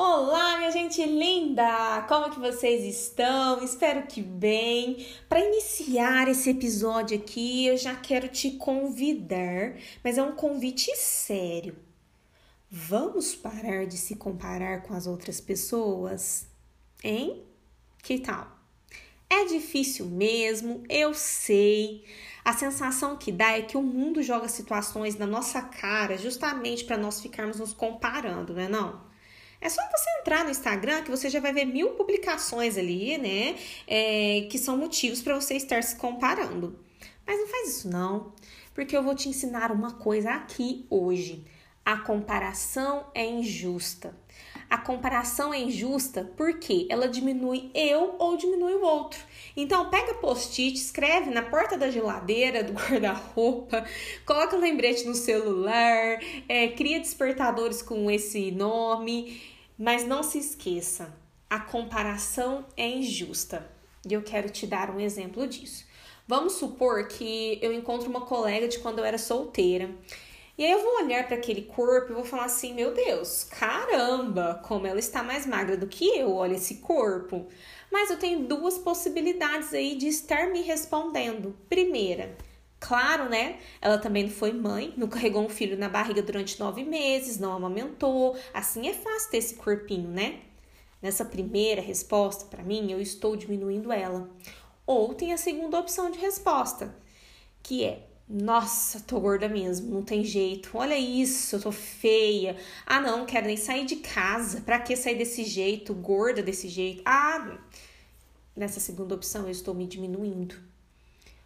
Olá, como que vocês estão? Espero que bem. Para iniciar esse episódio aqui, eu já quero te convidar, mas é um convite sério. Vamos parar de se comparar com as outras pessoas? Hein? Que tal? É difícil mesmo, eu sei. A sensação que dá é que o mundo joga situações na nossa cara justamente para nós ficarmos nos comparando, não é não? É só você entrar no Instagram que você já vai ver mil publicações ali, né? É, que são motivos para você estar se comparando. Mas não faz isso não, porque eu vou te ensinar uma coisa aqui hoje. A comparação é injusta. A comparação é injusta porque ela diminui eu ou diminui o outro. Então, pega post-it, escreve na porta da geladeira, do guarda-roupa, coloca um lembrete no celular, é, cria despertadores com esse nome, mas não se esqueça, a comparação é injusta. E eu quero te dar um exemplo disso. Vamos supor que eu encontro uma colega de quando eu era solteira e aí eu vou olhar para aquele corpo e vou falar assim: meu Deus, caramba, como ela está mais magra do que eu, olha esse corpo. Mas eu tenho duas possibilidades aí de estar me respondendo. Primeira, Claro, né? Ela também não foi mãe, não carregou um filho na barriga durante nove meses, não amamentou. Assim é fácil ter esse corpinho, né? Nessa primeira resposta, para mim, eu estou diminuindo ela. Ou tem a segunda opção de resposta, que é nossa, tô gorda mesmo, não tem jeito. Olha isso, eu tô feia. Ah, não, quero nem sair de casa. Pra que sair desse jeito, gorda desse jeito? Ah, nessa segunda opção eu estou me diminuindo.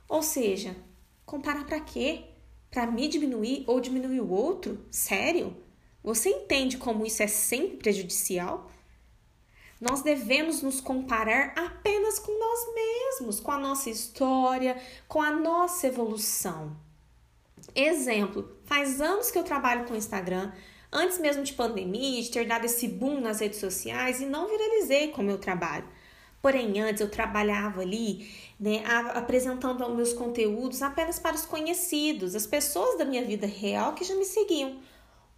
Ou seja, comparar para quê? Para me diminuir ou diminuir o outro? Sério? Você entende como isso é sempre prejudicial? Nós devemos nos comparar apenas com nós mesmos, com a nossa história, com a nossa evolução. Exemplo, faz anos que eu trabalho com Instagram, antes mesmo de pandemia, de ter dado esse boom nas redes sociais e não viralizei com o meu trabalho. Porém, antes eu trabalhava ali, né, apresentando meus conteúdos apenas para os conhecidos, as pessoas da minha vida real que já me seguiam.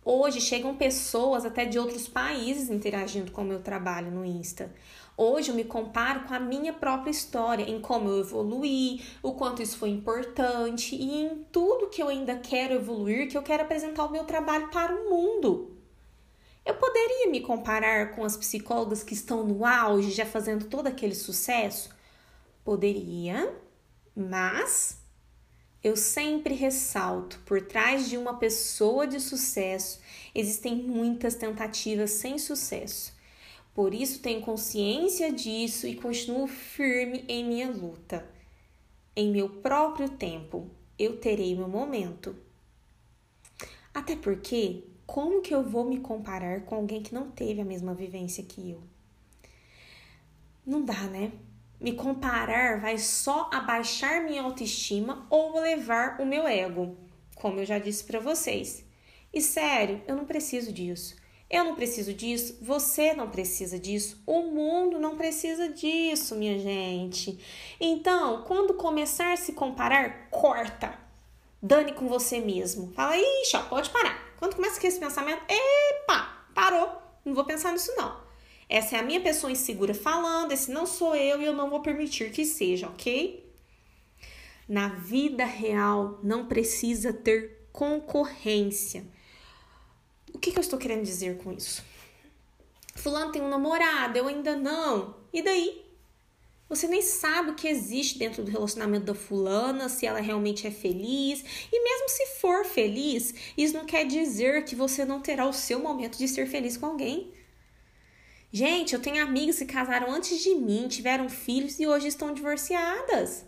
Hoje chegam pessoas até de outros países interagindo com o meu trabalho no Insta. Hoje eu me comparo com a minha própria história, em como eu evoluí, o quanto isso foi importante e em tudo que eu ainda quero evoluir, que eu quero apresentar o meu trabalho para o mundo. Eu poderia me comparar com as psicólogas que estão no auge, já fazendo todo aquele sucesso? Poderia, mas eu sempre ressalto: por trás de uma pessoa de sucesso existem muitas tentativas sem sucesso. Por isso tenho consciência disso e continuo firme em minha luta. Em meu próprio tempo, eu terei meu momento. Até porque, como que eu vou me comparar com alguém que não teve a mesma vivência que eu? Não dá, né? Me comparar vai só abaixar minha autoestima ou elevar o meu ego, como eu já disse para vocês. E sério, eu não preciso disso. Eu não preciso disso, você não precisa disso, o mundo não precisa disso, minha gente. Então, quando começar a se comparar, corta. Dane com você mesmo. Fala, ixi, pode parar. Quando começa com esse pensamento, epa, parou. Não vou pensar nisso não. Essa é a minha pessoa insegura falando, esse não sou eu e eu não vou permitir que seja, ok? Na vida real não precisa ter concorrência. O que, que eu estou querendo dizer com isso? Fulano tem um namorado, eu ainda não. E daí? Você nem sabe o que existe dentro do relacionamento da fulana, se ela realmente é feliz. E mesmo se for feliz, isso não quer dizer que você não terá o seu momento de ser feliz com alguém. Gente, eu tenho amigas que casaram antes de mim, tiveram filhos e hoje estão divorciadas.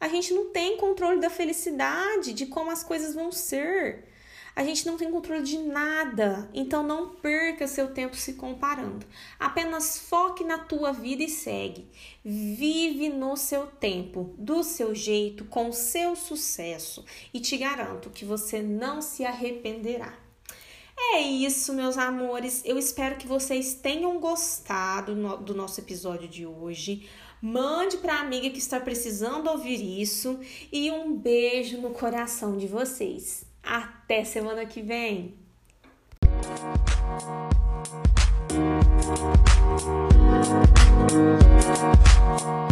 A gente não tem controle da felicidade, de como as coisas vão ser. A gente não tem controle de nada, então não perca seu tempo se comparando. Apenas foque na tua vida e segue. Vive no seu tempo, do seu jeito, com o seu sucesso e te garanto que você não se arrependerá. É isso, meus amores. Eu espero que vocês tenham gostado do nosso episódio de hoje. Mande para a amiga que está precisando ouvir isso e um beijo no coração de vocês. Até semana que vem. Música Música